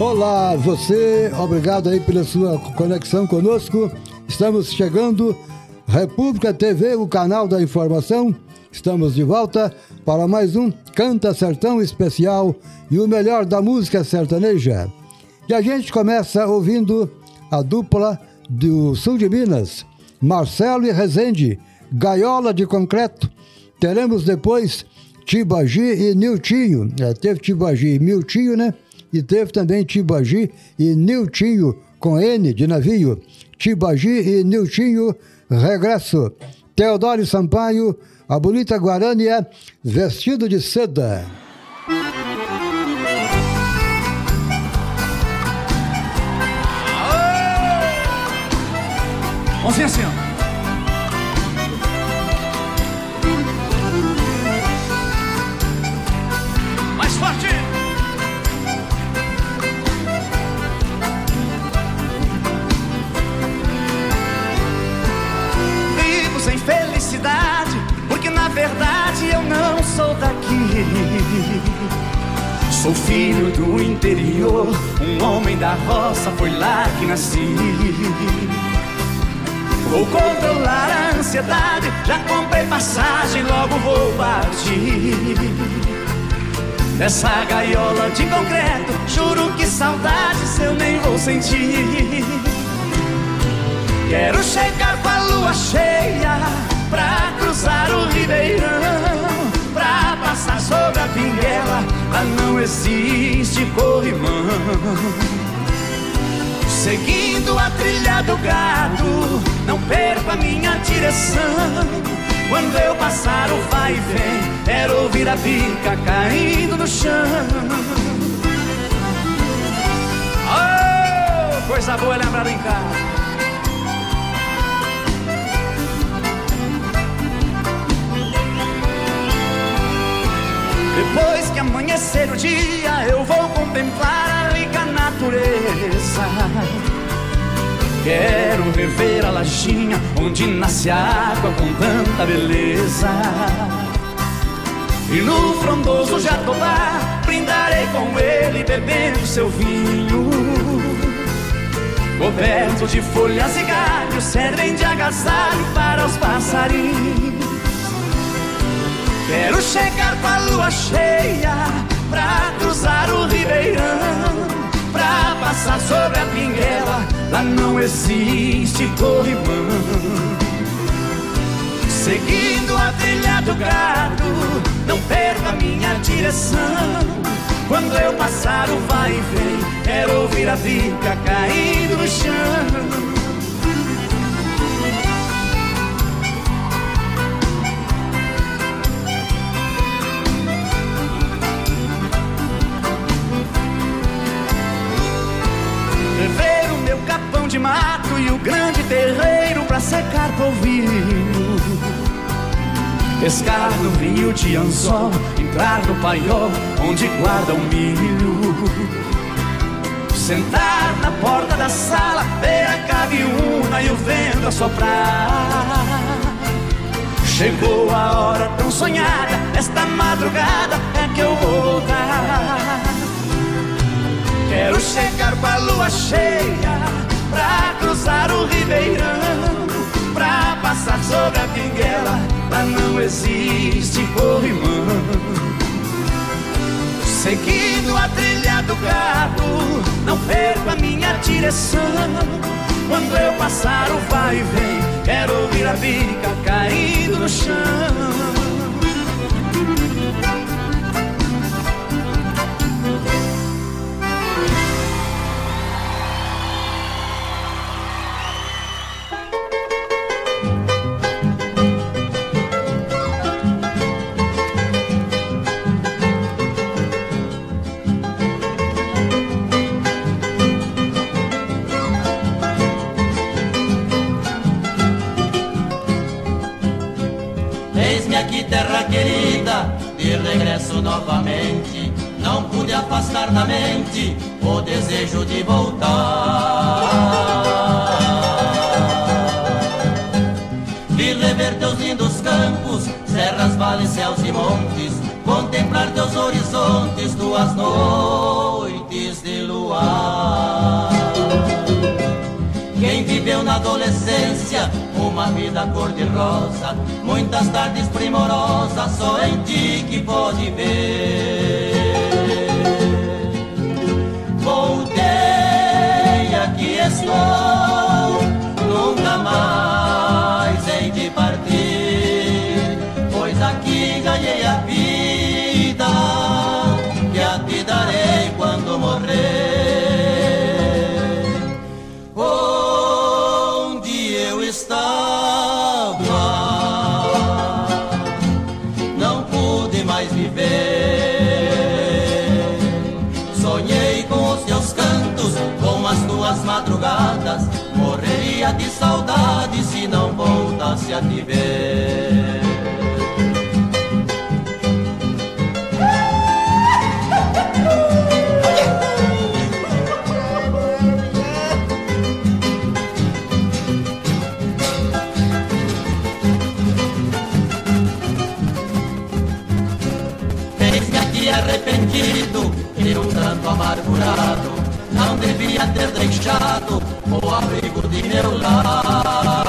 Olá, você, obrigado aí pela sua conexão conosco. Estamos chegando, República TV, o canal da informação. Estamos de volta para mais um Canta Sertão especial e o melhor da música sertaneja. E a gente começa ouvindo a dupla do sul de Minas, Marcelo e Rezende, Gaiola de Concreto. Teremos depois Tibagi e Niltinho. É, teve Tibagi e Miltinho, né? E teve também Tibagi e Niltinho, com N de navio. Tibagi e Niltinho, regresso. Teodoro Sampaio, a bonita Guarânia, vestido de seda. Vamos assim, ó. Da roça, foi lá que nasci. Vou controlar a ansiedade, já comprei passagem, logo vou partir. Nessa gaiola de concreto, juro que saudades eu nem vou sentir. Quero chegar com a lua cheia pra cruzar o ribeirão, pra passar sobre a pinguela, lá não existe corrimão. Seguindo a trilha do gado, não perco a minha direção. Quando eu passar o vai e vem, quero ouvir a bica caindo no chão. Oh, coisa boa é lembrar em casa. Depois que amanhecer o dia, eu vou contemplar a rica natureza. Quero rever a lajinha onde nasce a água com tanta beleza. E no frondoso jatobá, brindarei com ele bebendo seu vinho. Coberto de folhas e galhos, servem de agasalho para os passarinhos. Quero chegar com a lua cheia pra cruzar o ribeirão, pra passar sobre a pinguela. Lá não existe corrimão. Seguindo a trilha do gado, não perca minha direção. Quando eu passar o vai e vem, quero ouvir a bica caindo no chão. De mato e o grande terreiro para secar polvilho. Pescar no rio de anzol, entrar no paiol onde guarda o milho. Sentar na porta da sala, ver a caviúna e o vento a soprar. Chegou a hora tão sonhada, esta madrugada é que eu vou voltar. Quero chegar com a lua cheia pra cruzar o ribeirão, pra passar sobre a pinguela, lá não existe corrimão. Seguindo a trilha do gado, não perco a minha direção. Quando eu passar o vai e vem, quero ouvir a bica caindo no chão. novamente. Não pude afastar da mente o desejo de voltar. Vi rever teus lindos campos, serras, vales, céus e montes. Contemplar teus horizontes, tuas noites de luar. Quem viveu na adolescência uma vida cor-de-rosa, muitas tardes primorosas, só em ti que pode ver. Voltei, aqui estou, aqui arrependido e um tanto amargurado não devia ter deixado o abrigo de meu lar.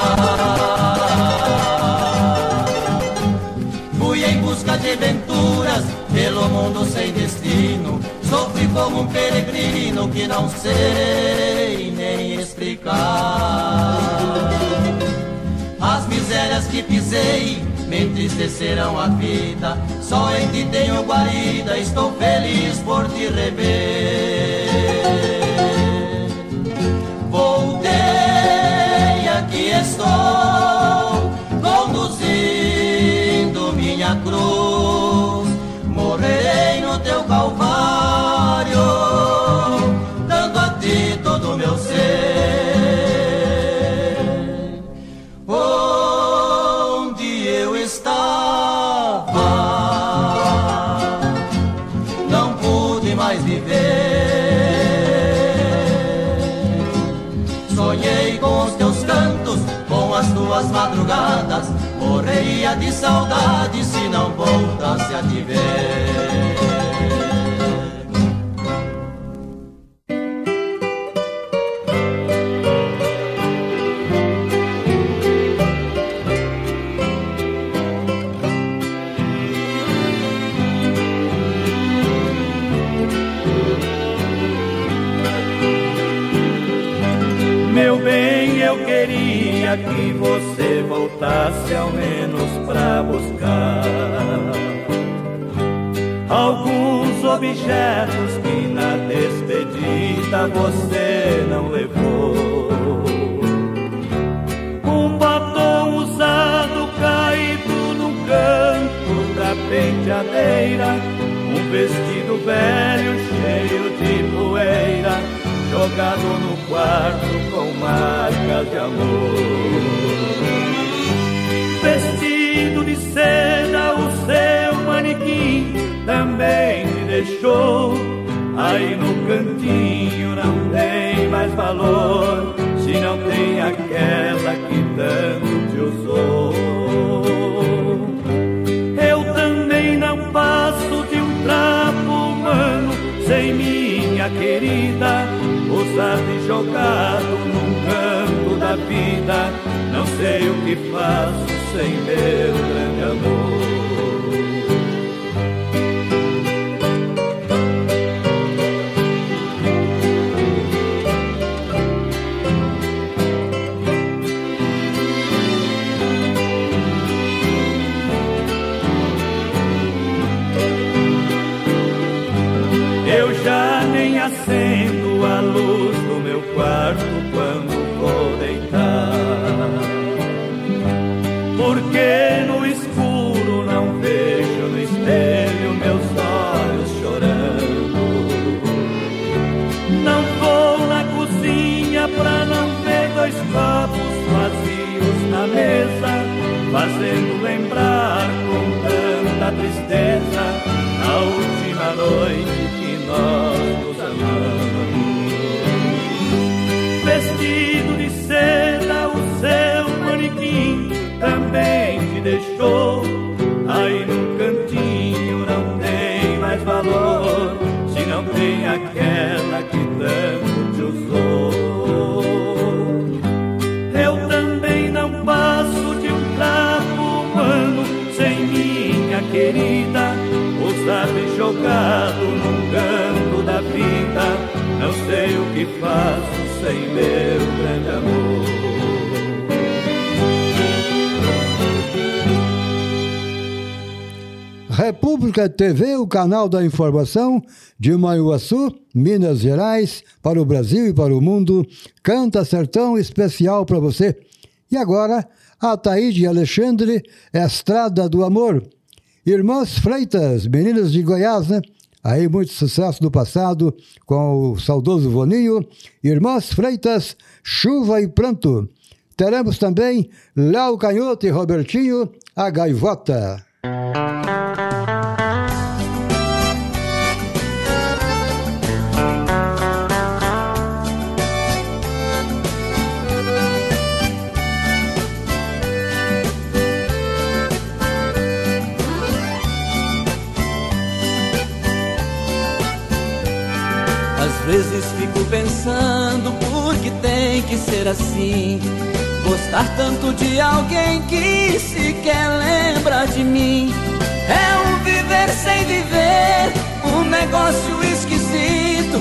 Mundo sem destino. Sofri como um peregrino que não sei nem explicar. As misérias que pisei me entristecerão a vida. Só em ti tenho guarida, estou feliz por te rever. Mais viver. as madrugadas Morreria de saudade se não voltasse a te ver voltasse ao menos pra buscar alguns objetos que na despedida você não levou. Um batom usado caído no canto da penteadeira, um vestido velho cheio de poeira jogado no quarto com marcas de amor. De seda, o seu manequim também me deixou. Aí no cantinho não tem mais valor, se não tem aquela que tanto te usou. Eu também não passo de um trapo humano sem minha querida usado e jogado num canto da vida. Não sei o que faço sem meu grande amor. Canal da informação de Manhuaçu, Minas Gerais, para o Brasil e para o mundo, canta sertão especial para você. E agora, a Taíde Alexandre, Estrada do Amor. Irmãs Freitas, meninas de Goiás, né? Aí muito sucesso no passado com o saudoso Voninho. Irmãs Freitas, Chuva e Pranto. Teremos também Léo Canhoto e Robertinho, a Gaivota. Vezes fico pensando por que tem que ser assim. Gostar tanto de alguém que sequer lembra de mim. É um viver sem viver, um negócio esquisito.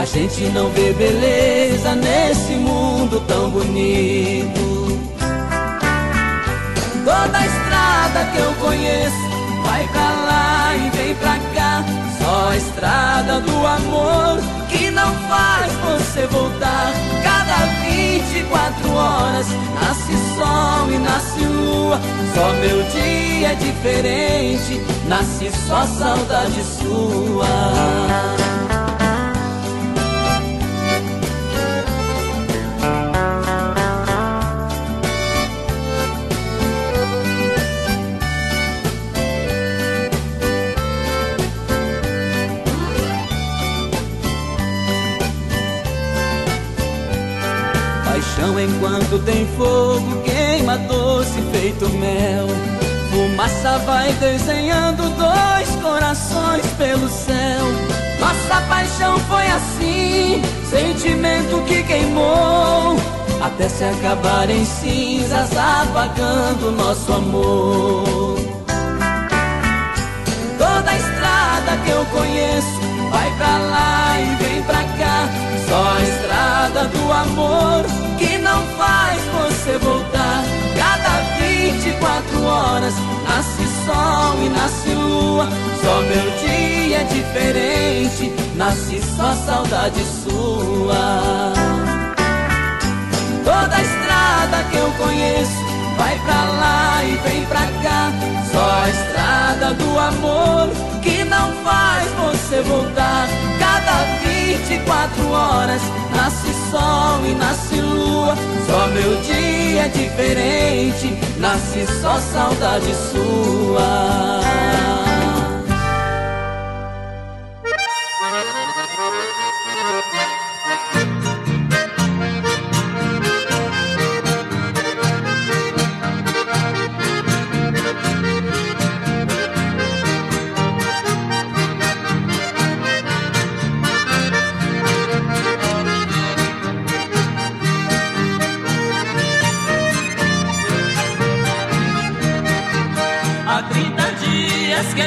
A gente não vê beleza nesse mundo tão bonito. Toda estrada que eu conheço vai pra lá e vem pra cá. Só a estrada do amor que não faz você voltar. Cada 24 horas nasce sol e nasce lua. Só meu dia é diferente, nasce só saudade sua. Enquanto tem fogo, queima doce feito mel. Fumaça vai desenhando dois corações pelo céu. Nossa paixão foi assim, sentimento que queimou. Até se acabar em cinzas, apagando nosso amor. Toda a estrada que eu conheço vai pra lá e vem pra cá. Só a estrada do amor voltar. Cada 24 horas nasce sol e nasce lua. Só meu dia é diferente, nasce só saudade sua. Toda estrada que eu conheço vai pra lá e vem pra cá. Só a estrada do amor que não faz você voltar. Cada 24 horas nasce sol e nasce lua. Só meu dia é diferente, nasce só saudade sua.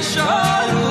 Chuva,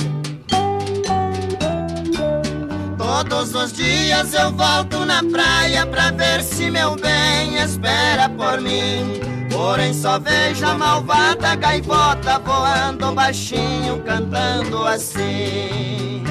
Todos os dias eu volto na praia pra ver se meu bem espera por mim. Porém só vejo a malvada gaivota voando baixinho, cantando assim.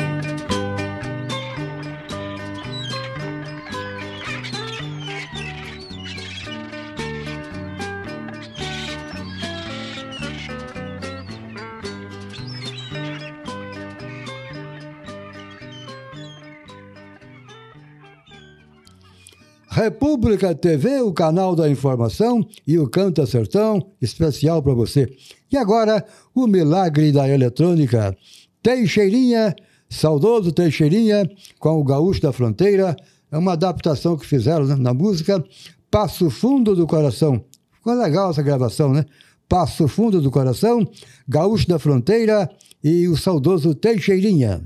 República TV, o canal da informação e o Canta Sertão, especial para você. E agora, o milagre da eletrônica. Teixeirinha, saudoso Teixeirinha, com o Gaúcho da Fronteira, é uma adaptação que fizeram né, na música Passo Fundo do Coração. Ficou legal essa gravação, né? Passo Fundo do Coração, Gaúcho da Fronteira e o saudoso Teixeirinha.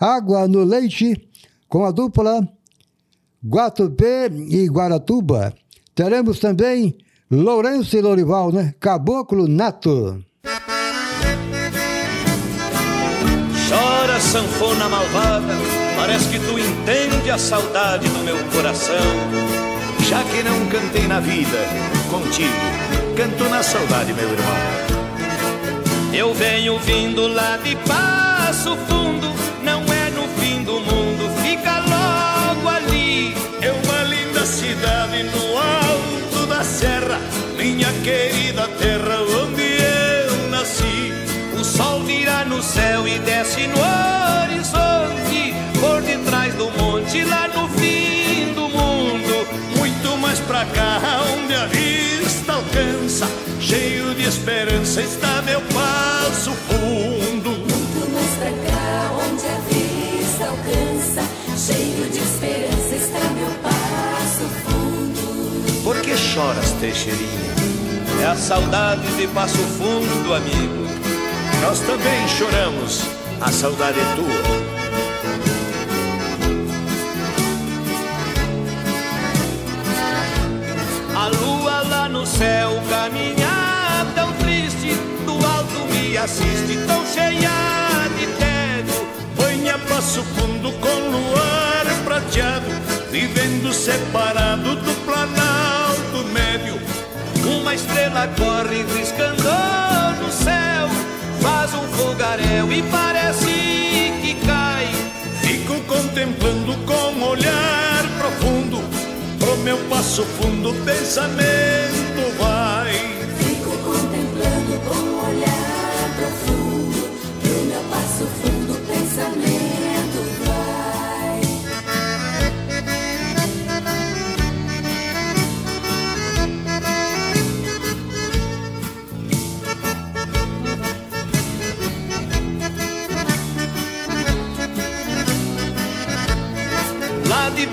Água no Leite, com a dupla Guatupé e Guaratuba. Teremos também Lourenço e Lorival, né? Caboclo Nato. Chora, sanfona malvada, parece que tu entende a saudade do meu coração. Já que não cantei na vida, contigo, canto na saudade, meu irmão. Eu venho vindo lá de Passo Fundo, não é no fim do mundo, fica logo cidade no alto da serra, minha querida terra onde eu nasci. O sol vira no céu e desce no horizonte, por detrás do monte, lá no fim do mundo. Muito mais pra cá, onde a vista alcança, cheio de esperança está meu passo fundo. Choras, Teixeirinha? É a saudade de Passo Fundo, amigo. Nós também choramos, a saudade é tua. A lua lá no céu caminha tão triste, do alto me assiste tão cheia de tédio. Banha passo fundo com luar prateado, vivendo separado do planalto médio. Uma estrela corre riscando no céu, faz um fogaréu e parece que cai. Fico contemplando com olhar profundo, pro meu passo fundo pensamento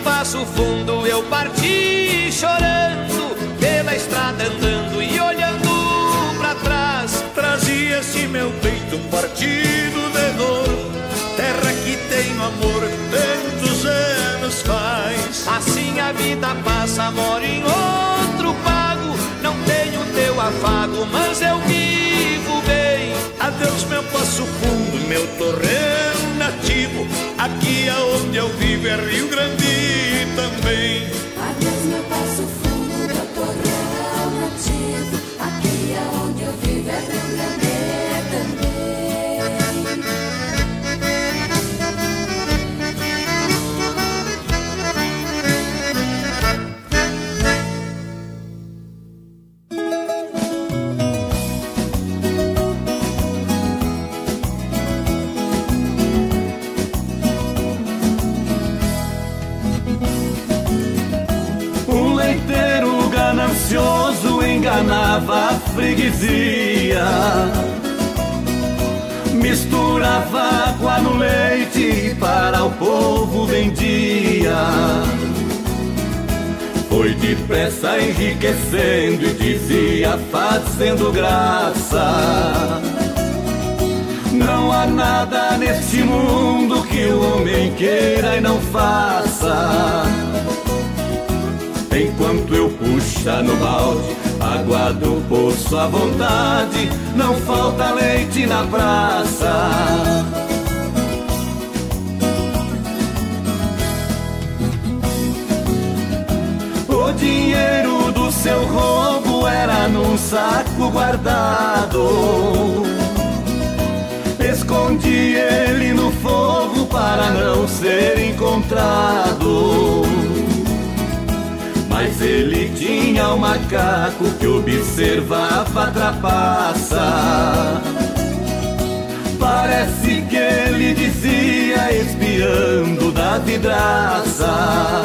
Passo Fundo eu parti chorando, pela estrada andando e olhando pra trás. Trazia-se meu peito partido de dor, terra que tenho amor tantos anos faz. Assim a vida passa, moro em outro pago, não tenho teu afago, mas eu vivo bem. Adeus, meu Passo Fundo, meu torreiro nativo, aqui aonde eu vivo é Rio Grande também. Freguesia. Misturava água no leite para o povo vendia. Foi depressa enriquecendo e dizia fazendo graça. Não há nada neste mundo que o homem queira e não faça. Enquanto eu puxa no balde, água do poço à vontade, não falta leite na praça. O dinheiro do seu roubo era num saco guardado. Escondi ele no fogo para não ser encontrado. Mas ele tinha um macaco que observava a trapaça. Parece que ele dizia espiando da vidraça.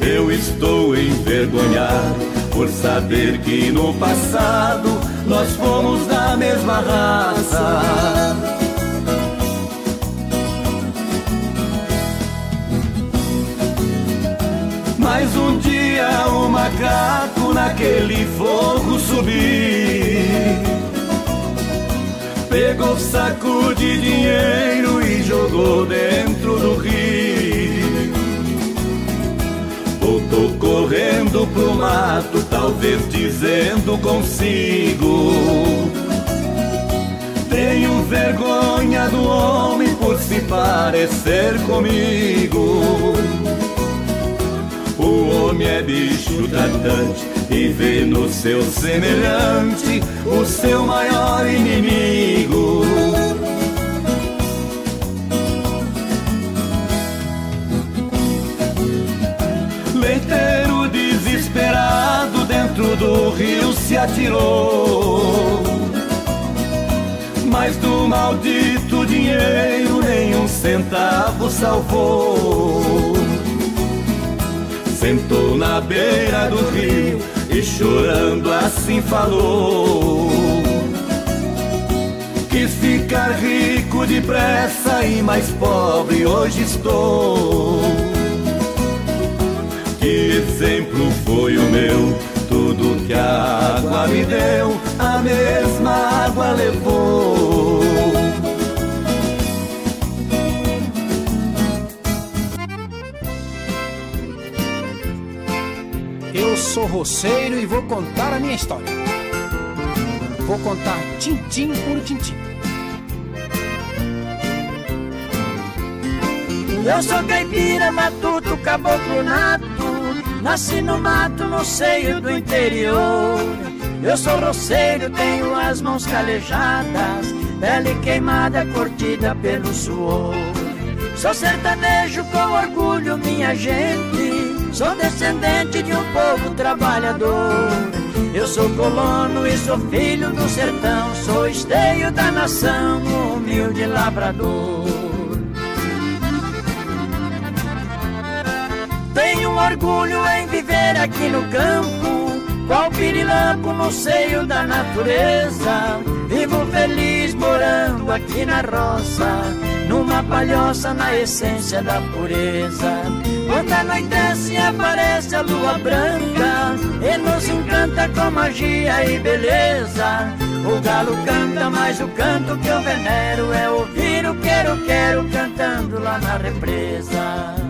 Eu estou envergonhado por saber que no passado nós fomos da mesma raça. Um dia o macaco naquele fogo subiu. Pegou saco de dinheiro e jogou dentro do rio. Voltou correndo pro mato, talvez dizendo consigo. Tenho vergonha do homem por se parecer comigo. O homem é bicho tratante e vê no seu semelhante o seu maior inimigo. Leiteiro desesperado dentro do rio se atirou. Mas do maldito dinheiro nenhum centavo salvou. Sentou na beira do rio e chorando assim falou. Quis ficar rico depressa e mais pobre hoje estou. Que exemplo foi o meu? Tudo que a água me deu, a mesma água levou. Sou roceiro e vou contar a minha história. Vou contar tintim por tintim. Eu sou caipira, matuto, caboclo nato. Nasci no mato, no seio do interior. Eu sou roceiro, tenho as mãos calejadas. Pele queimada, curtida pelo suor. Sou sertanejo com orgulho, minha gente Sou descendente de um povo trabalhador. Eu sou colono e sou filho do sertão. Sou esteio da nação, humilde labrador. Tenho orgulho em viver aqui no campo, qual pirilampo no seio da natureza. Vivo feliz morando aqui na roça, numa palhoça na essência da pureza. Quando anoitece aparece a lua branca e nos encanta com magia e beleza. O galo canta, mas o canto que eu venero é ouvir o quero, quero cantando lá na represa.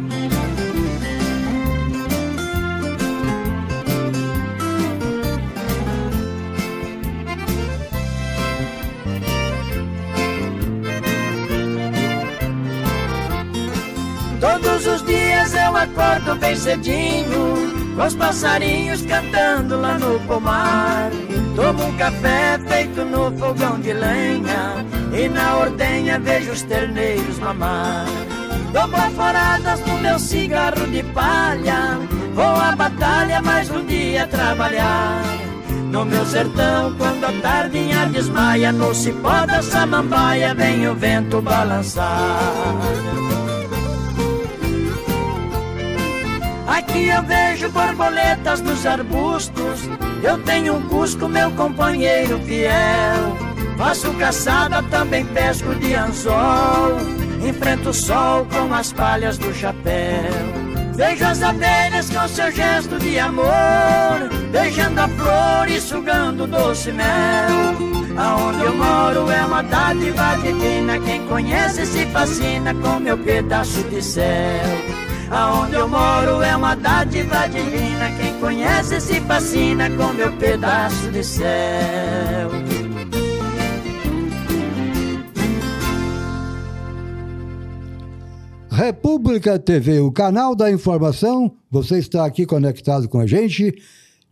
Todos os dias eu acordo bem cedinho, com os passarinhos cantando lá no pomar. Tomo um café feito no fogão de lenha, e na ordenha vejo os terneiros mamar. Dou baforadas no meu cigarro de palha, vou à batalha mais um dia trabalhar. No meu sertão, quando a tardinha desmaia, no cipó da samambaia vem o vento balançar. Aqui eu vejo borboletas nos arbustos. Eu tenho um cusco, meu companheiro fiel. Faço caçada, também pesco de anzol. Enfrento o sol com as palhas do chapéu. Vejo as abelhas com seu gesto de amor, beijando a flor e sugando doce mel. Aonde eu moro é uma dádiva divina, quem conhece se fascina com meu pedaço de céu. Aonde eu moro é uma dádiva divina, quem conhece se fascina com meu pedaço de céu. República TV, o canal da informação. Você está aqui conectado com a gente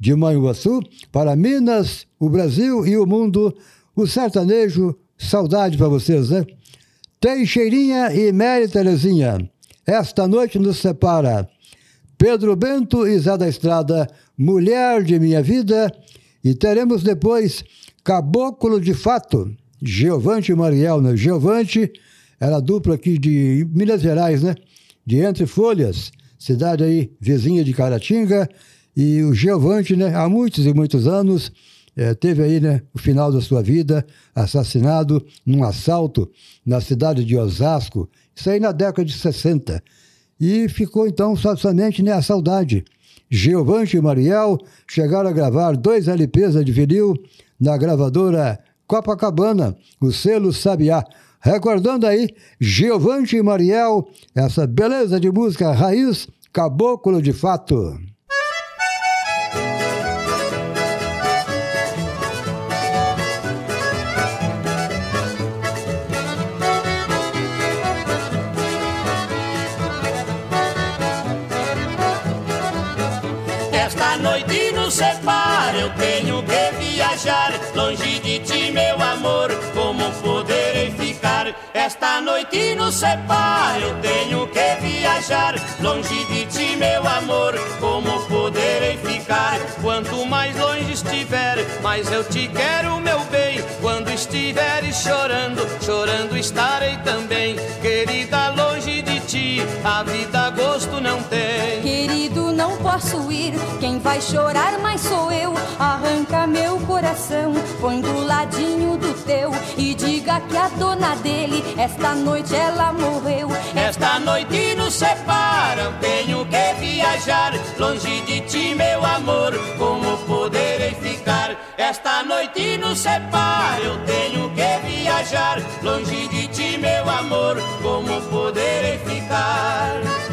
de Manhuaçu para Minas, o Brasil e o mundo. O sertanejo, saudade para vocês, né? Teixeirinha e Mary Terezinha. Esta noite nos separa Pedro Bento e Zé da Estrada, Mulher de Minha Vida. E teremos depois Caboclo de Fato, Geovante Mariel, né? Geovante era dupla aqui de Minas Gerais, né? De Entre Folhas, cidade aí vizinha de Caratinga. E o Giovante, né, há muitos e muitos anos, é, teve aí né, o final da sua vida assassinado num assalto na cidade de Osasco, isso aí na década de 60. E ficou então somente né, a saudade. Giovante e Mariel chegaram a gravar dois LPs de vinil na gravadora Copacabana, o selo Sabiá. Recordando aí, Giovante e Mariel, essa beleza de música raiz, caboclo de fato. Nos separa, eu tenho que viajar longe de ti, meu amor. Como poderei ficar? Esta noite nos separa, eu tenho que viajar longe de ti, meu amor. Como poderei ficar? Quanto mais longe estiver, mais eu te quero, meu bem. Quando estiveres chorando, chorando estarei também. Querida, posso ir. Quem vai chorar mais sou eu. Arranca meu coração, põe do ladinho do teu e diga que a dona dele, esta noite ela morreu. Esta noite nos separam, tenho que viajar longe de ti, meu amor. Como poderei ficar? Esta noite nos separa, eu tenho que viajar longe de ti, meu amor. Como poderei ficar?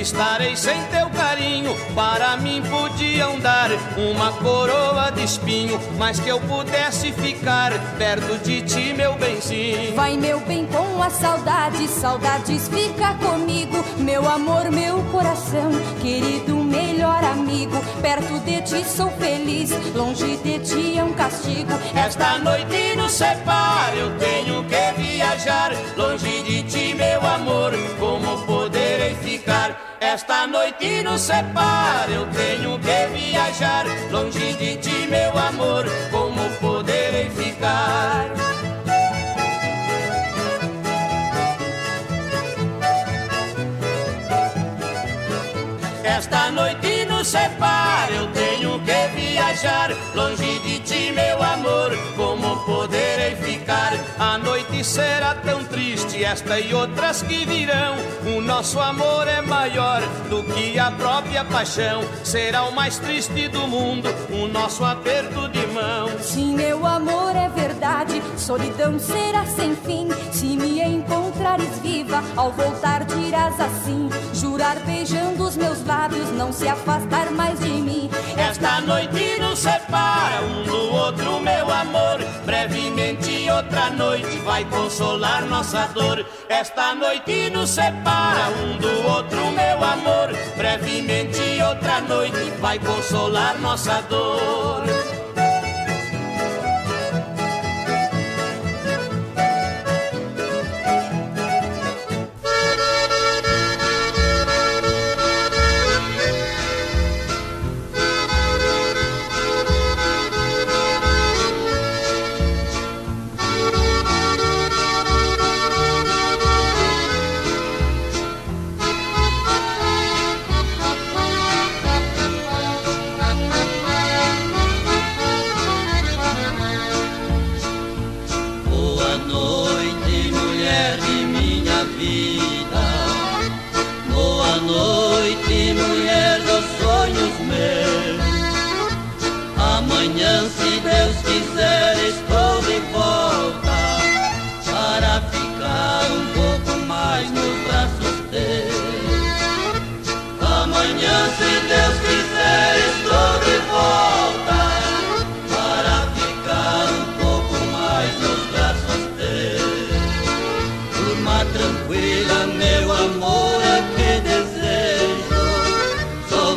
Estarei sem teu carinho. Para mim podiam dar uma coroa de espinho, mas que eu pudesse ficar perto de ti, meu benzinho. Vai, meu bem, com a saudade, saudades fica comigo. Meu amor, meu coração, querido, melhor amigo. Perto de ti sou feliz, longe de ti é um castigo. Esta noite nos separa, eu tenho que viajar longe de ti, meu amor. Como poderei ficar? Esta noite nos separa, eu tenho que viajar longe de ti, meu amor. Como poderei ficar? Esta noite nos separa, eu tenho que viajar longe de ti, meu amor. Como poderei ficar? A noite será tão triste, esta e outras que virão. O nosso amor é maior do que a própria paixão. Será o mais triste do mundo, o nosso aperto de mão. Sim, meu amor é verdade, solidão será sem fim. Se me encontrares viva, ao voltar dirás assim: jurar beijando os meus lábios, não se afastar mais de mim. Esta noite nos separa um do outro, meu amor. Brevemente outra noite vai consolar nossa dor. Esta noite nos separa um do outro, meu amor. Brevemente outra noite vai consolar nossa dor.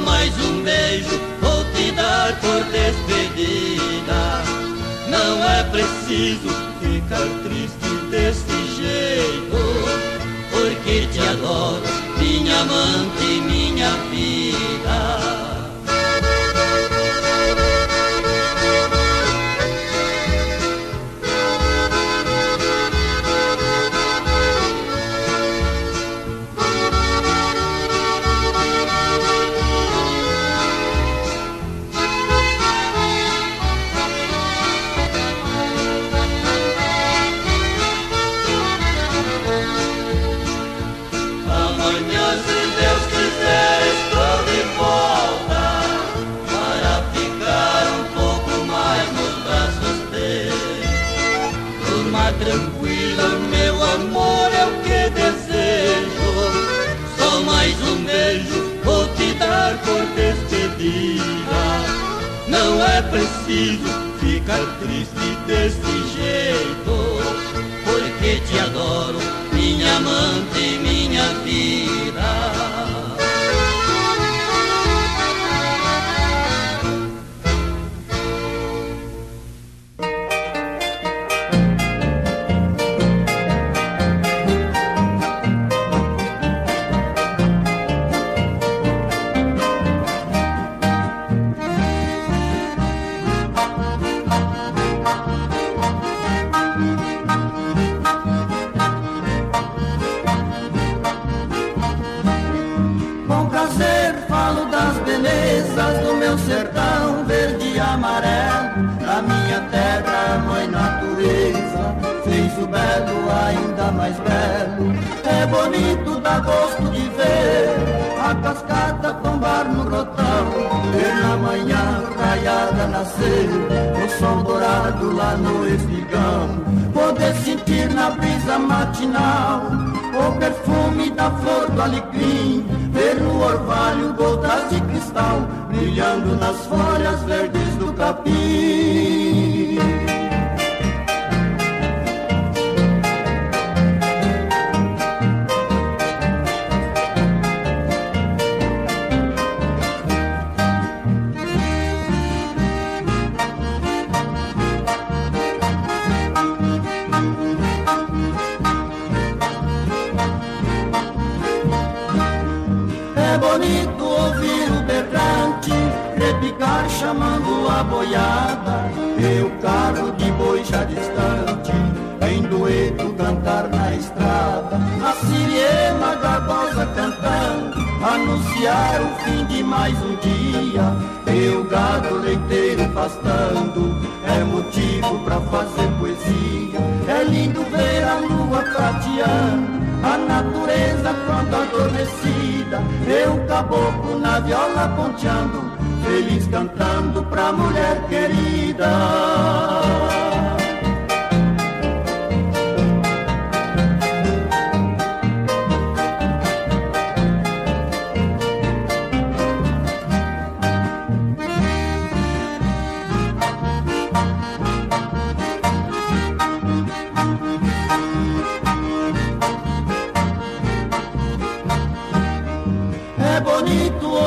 mais um beijo vou te dar por despedida. Não é preciso ficar triste desse jeito, porque te adoro, minha amante, minha filha. vida. Não é preciso ficar triste desse gosto de ver a cascata tombar no rotal e na manhã raiada nascer o sol dourado lá no espigão. Poder sentir na brisa matinal o perfume da flor do alecrim, ver o orvalho gotas de cristal brilhando nas folhas verdes do capim. Iema garbosa cantando, anunciar o fim de mais um dia. E o gado leiteiro pastando, é motivo para fazer poesia. É lindo ver a lua prateando, a natureza quando adormecida. E o caboclo na viola ponteando, feliz cantando pra mulher querida.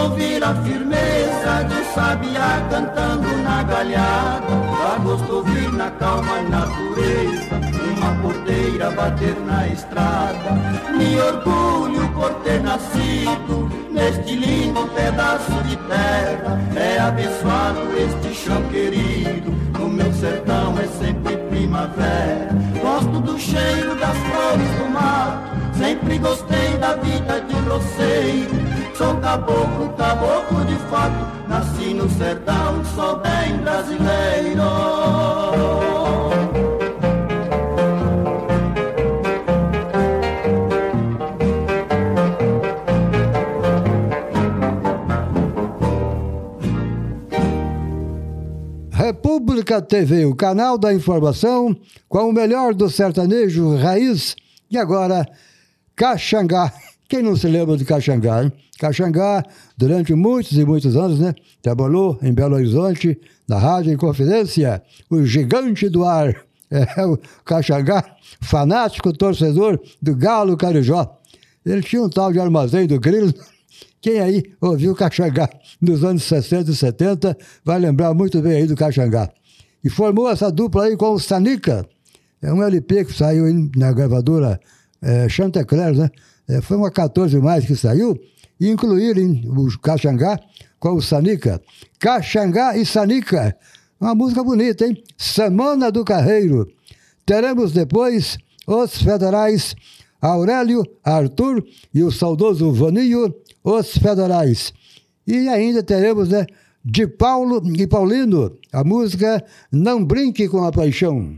ouvir a firmeza de sabiá cantando na galhada. Dá gosto ouvir na calma natureza, uma porteira bater na estrada. Me orgulho por ter nascido neste lindo pedaço de terra. É abençoado este chão querido, no meu sertão é sempre primavera. Gosto do cheiro das flores do mar Sempre gostei da vida de roceiro Sou caboclo, caboclo de fato. Nasci no sertão, sou bem brasileiro. República TV, o canal da informação, com o melhor do sertanejo raiz. E agora, Caxangá. Quem não se lembra de Caxangá, hein? Caxangá, durante muitos e muitos anos, né? Trabalhou em Belo Horizonte, na Rádio Inconfidência, o gigante do ar. É o Caxangá, fanático torcedor do Galo Carijó. Ele tinha um tal de armazém do grilo. Quem aí ouviu Caxangá nos anos 60 e 70 vai lembrar muito bem aí do Caxangá. E formou essa dupla aí com o Sanica. É um LP que saiu na gravadora é, Chantecler, né? É, foi uma 14 mais que saiu, e incluíram o Caxangá com o Sanica. Caxangá e Sanica. Uma música bonita, hein? Semana do Carreiro. Teremos depois os federais Aurélio, Arthur e o saudoso Vaninho, os federais. E ainda teremos, né, de Paulo e Paulino, a música Não Brinque com a Paixão.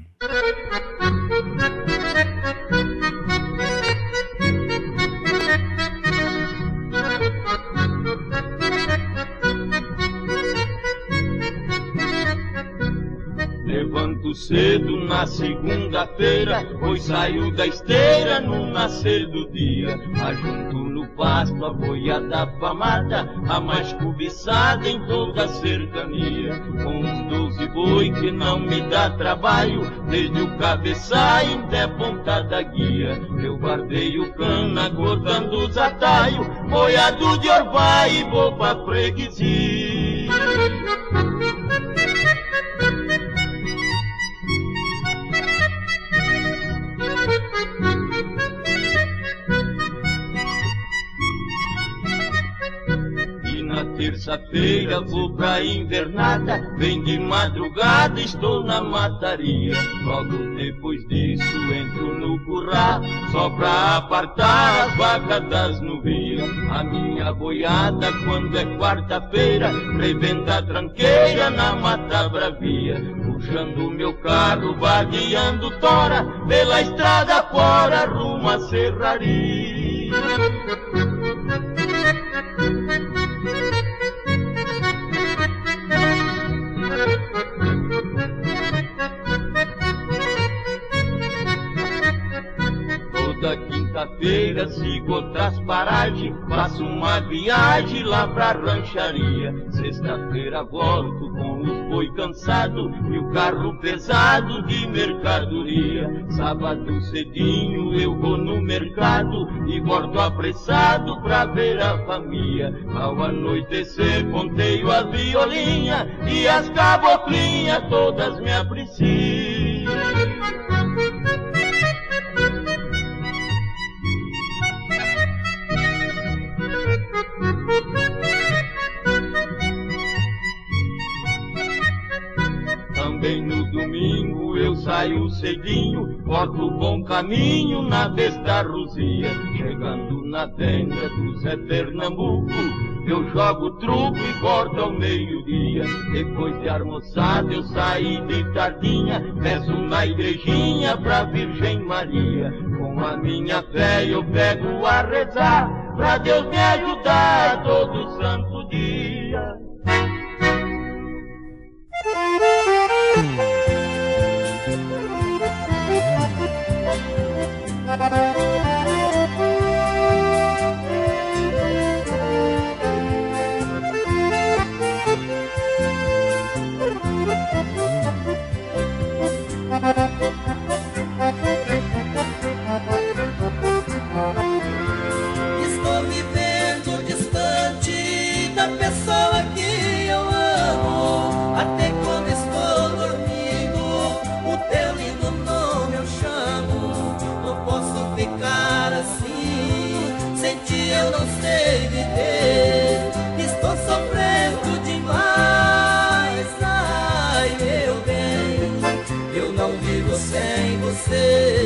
Levanto cedo na segunda-feira, pois saio da esteira no nascer do dia. Ajunto no pasto a boiada famada, a mais cobiçada em toda a cercania. Com uns doze boi que não me dá trabalho, desde o cabeçalho até a ponta da guia. Eu guardei o cana cortando os atalhos, boiado de orvalho e vou pra freguesia. Terça-feira vou pra invernada, vem de madrugada, estou na mataria. Logo depois disso entro no curral, só pra apartar as vacas das nuvias. A minha boiada, quando é quarta-feira, rebenta a tranqueira na mata bravia. Puxando meu carro, vagueando tora, pela estrada fora, rumo à serraria. Toda quinta-feira sigo outras paragens, faço uma viagem lá pra rancharia. Sexta-feira volto com os boi cansado e o carro pesado de mercadoria. Sábado cedinho eu vou no mercado e volto apressado pra ver a família. Ao anoitecer ponteio as violinhas e as caboclinhas todas me apreciam. Cedinho, corto bom caminho na besta Rosia. Chegando na tenda do Zé Pernambuco, eu jogo truco e corto ao meio-dia. Depois de almoçado eu saí de tardinha, peço na igrejinha pra Virgem Maria. Com a minha fé eu pego a rezar, pra Deus me ajudar todo santo dia. Estou me vivo sem você.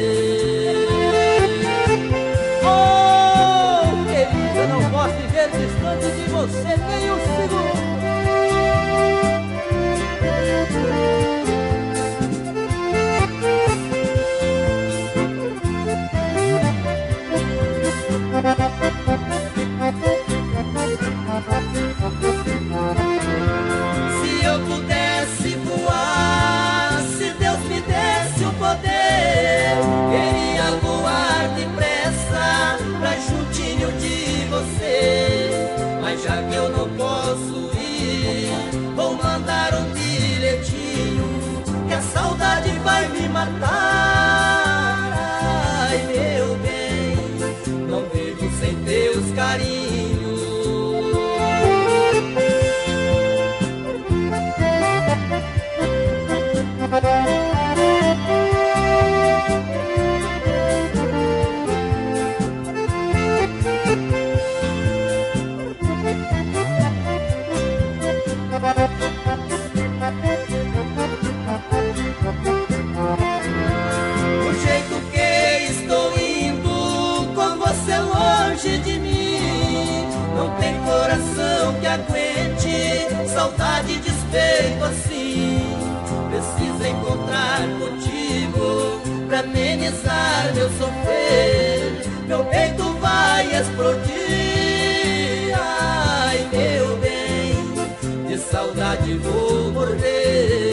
Despeito assim. Preciso encontrar contigo pra amenizar meu sofrer. Meu peito vai explodir. Ai, meu bem, de saudade vou morrer.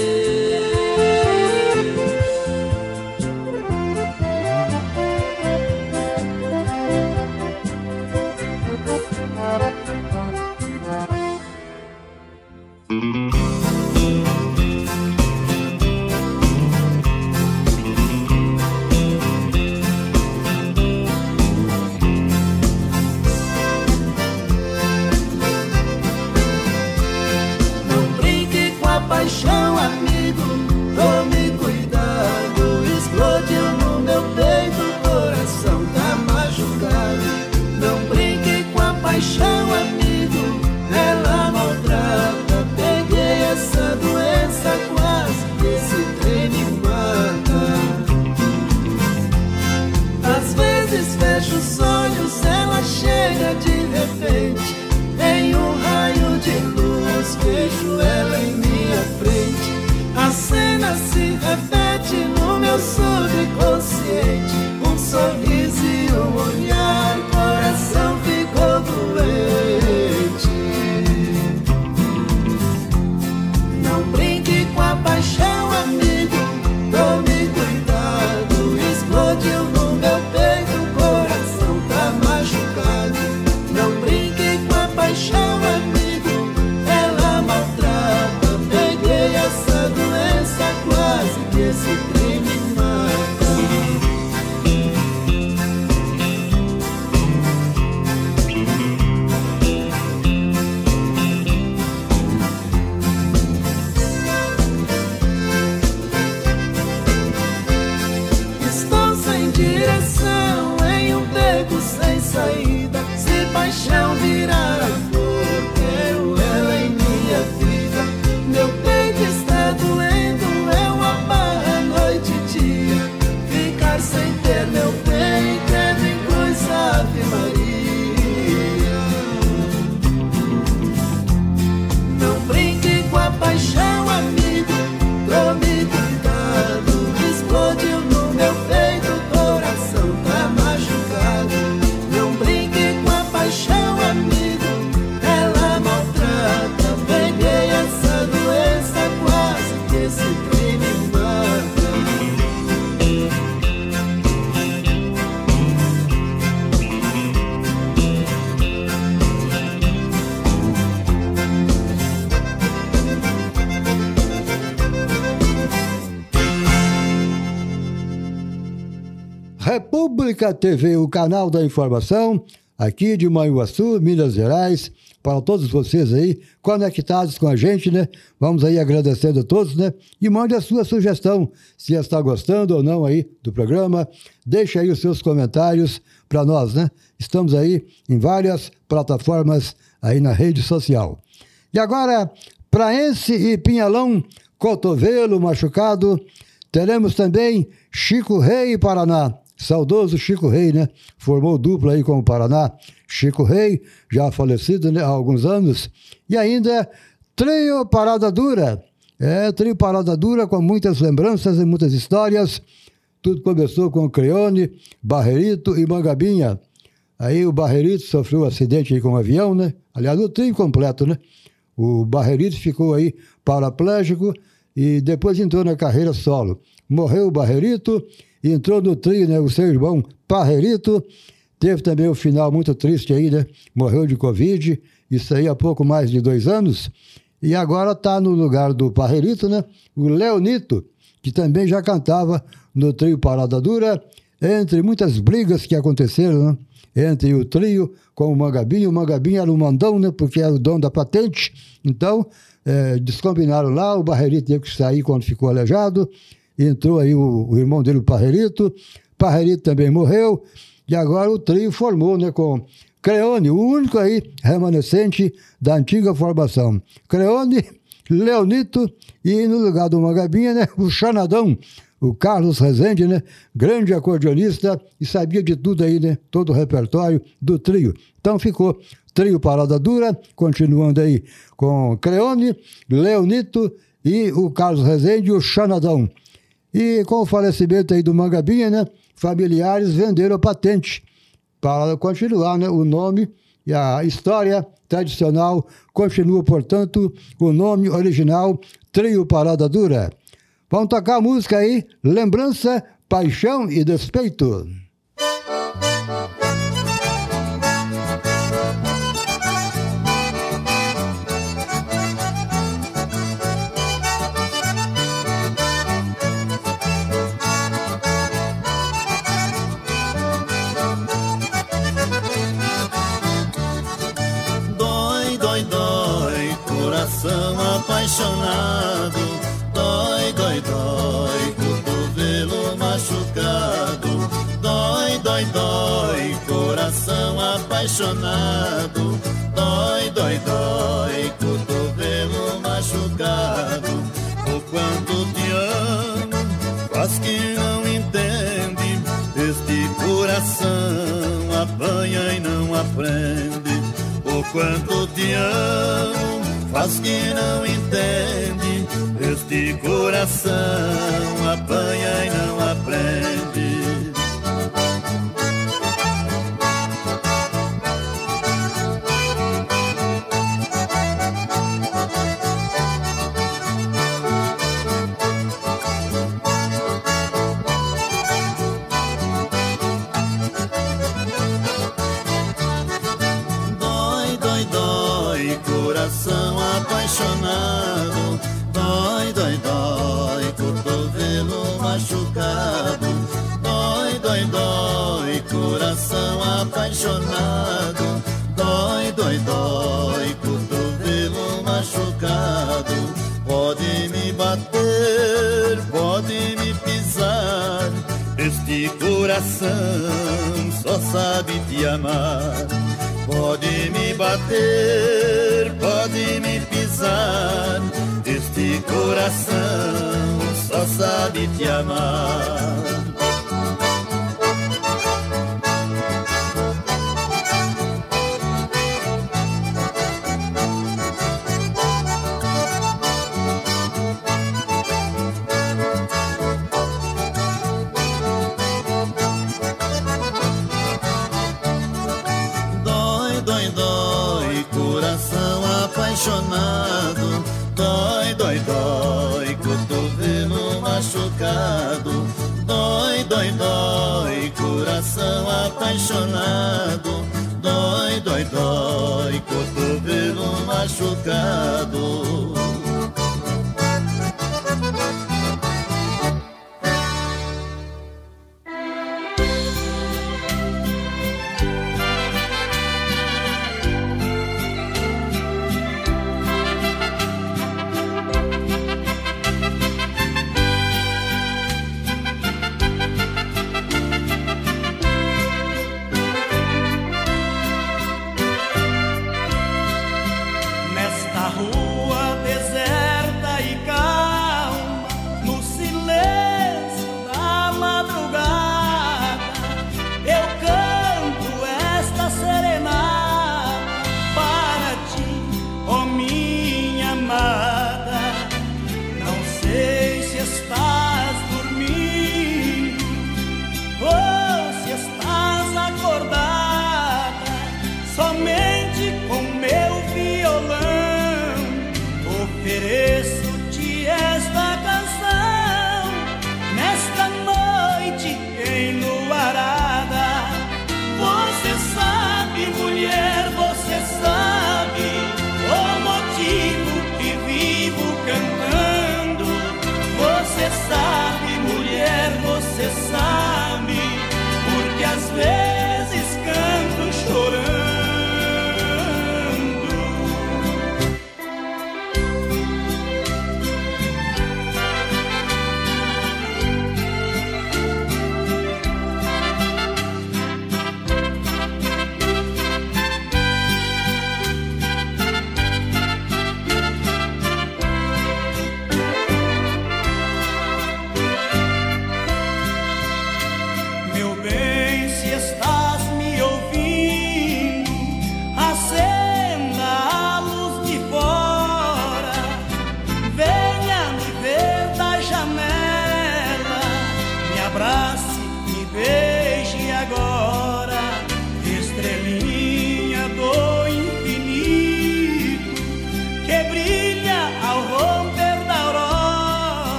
República TV, o canal da informação, aqui de Manhuaçu, Minas Gerais, para todos vocês aí conectados com a gente, né? Vamos aí agradecendo a todos, né? E mande a sua sugestão, se está gostando ou não aí do programa. Deixe aí os seus comentários para nós, né? Estamos aí em várias plataformas aí na rede social. E agora, Praense e Pinhalão, cotovelo machucado, teremos também Chico Rei Paraná. Saudoso Chico Rei, né? Formou dupla aí com o Paraná. Chico Rei, já falecido né, há alguns anos. E ainda Trio Parada Dura. É, Trio Parada Dura com muitas lembranças e muitas histórias. Tudo começou com Creone, Barrerito e Mangabinha. Aí o Barrerito sofreu um acidente aí com um avião, né? Aliás, o trio completo, né? O Barrerito ficou aí paraplégico e depois entrou na carreira solo. Morreu o Barrerito entrou no trio, né? O seu irmão Parrerito. Teve também o um final muito triste aí, né? Morreu de Covid, isso aí há pouco mais de dois anos. E agora está no lugar do Parrerito, né? O Leonito, que também já cantava no trio Parada Dura, entre muitas brigas que aconteceram, né? Entre o trio com o Mangabinho. O Mangabinho era o mandão, né? Porque era o dono da patente. Então, é, descombinaram lá, o Barrerito teve que sair quando ficou aleijado entrou aí o, o irmão dele, o Parrerito. Parrerito também morreu. E agora o trio formou, né, com Creone, o único aí remanescente da antiga formação. Creone, Leonito e no lugar do Magabinha, né, o Chanadão, o Carlos Rezende, né, grande acordeonista e sabia de tudo aí, né, todo o repertório do trio. Então ficou trio Parada Dura, continuando aí com Creone, Leonito e o Carlos Rezende e o Xanadão. E com o falecimento aí do Mangabinha, né, familiares venderam a patente para continuar né, o nome e a história tradicional continua, portanto, o nome original Trio Parada Dura. Vamos tocar a música aí, Lembrança, Paixão e Despeito. Apaixonado. Dói, dói, dói, cotovelo machucado. O quanto te amo, faz que não entende. Este coração apanha e não aprende. O quanto te amo, faz que não entende. Este coração apanha e não aprende. Coração só sabe te amar. Pode me bater, pode me pisar. Este coração só sabe te amar. Apaixonado. Dói, dói, dói, cotovelo machucado. Dói, dói, dói, coração apaixonado. Dói, dói, dói, cotovelo machucado.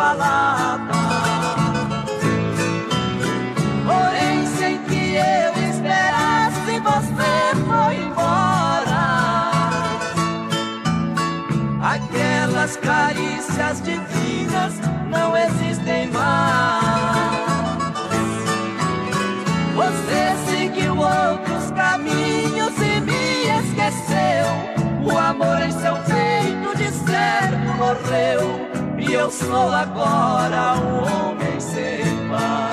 Gente eu sou agora um homem sem paz.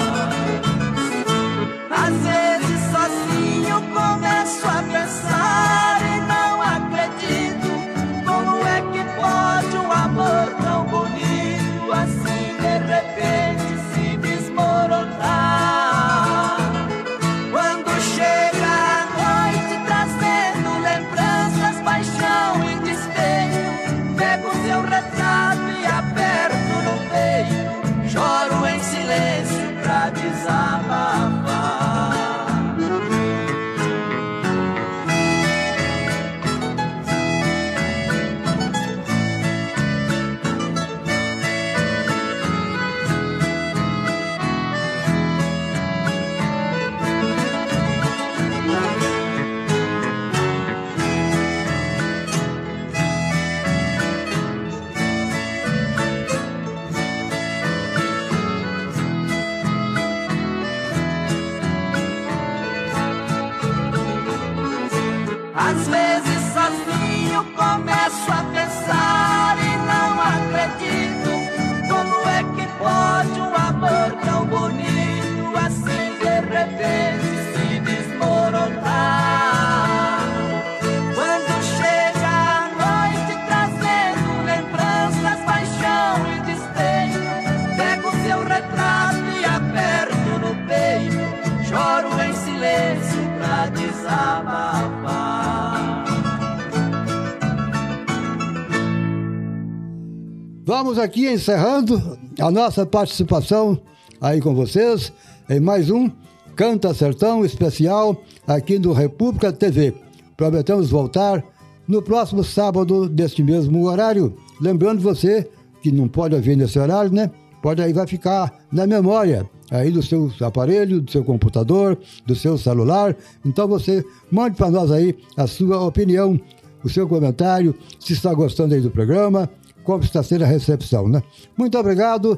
Vamos aqui encerrando a nossa participação aí com vocês em mais um Canta Sertão especial aqui no República TV. Prometemos voltar no próximo sábado deste mesmo horário. Lembrando você que não pode ouvir nesse horário, né? Pode aí, vai ficar na memória aí do seu aparelho, do seu computador, do seu celular. Então você mande para nós aí a sua opinião, o seu comentário, se está gostando aí do programa, como está sendo a recepção, né? Muito obrigado.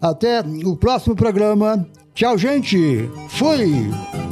Até o próximo programa. Tchau, gente. Fui.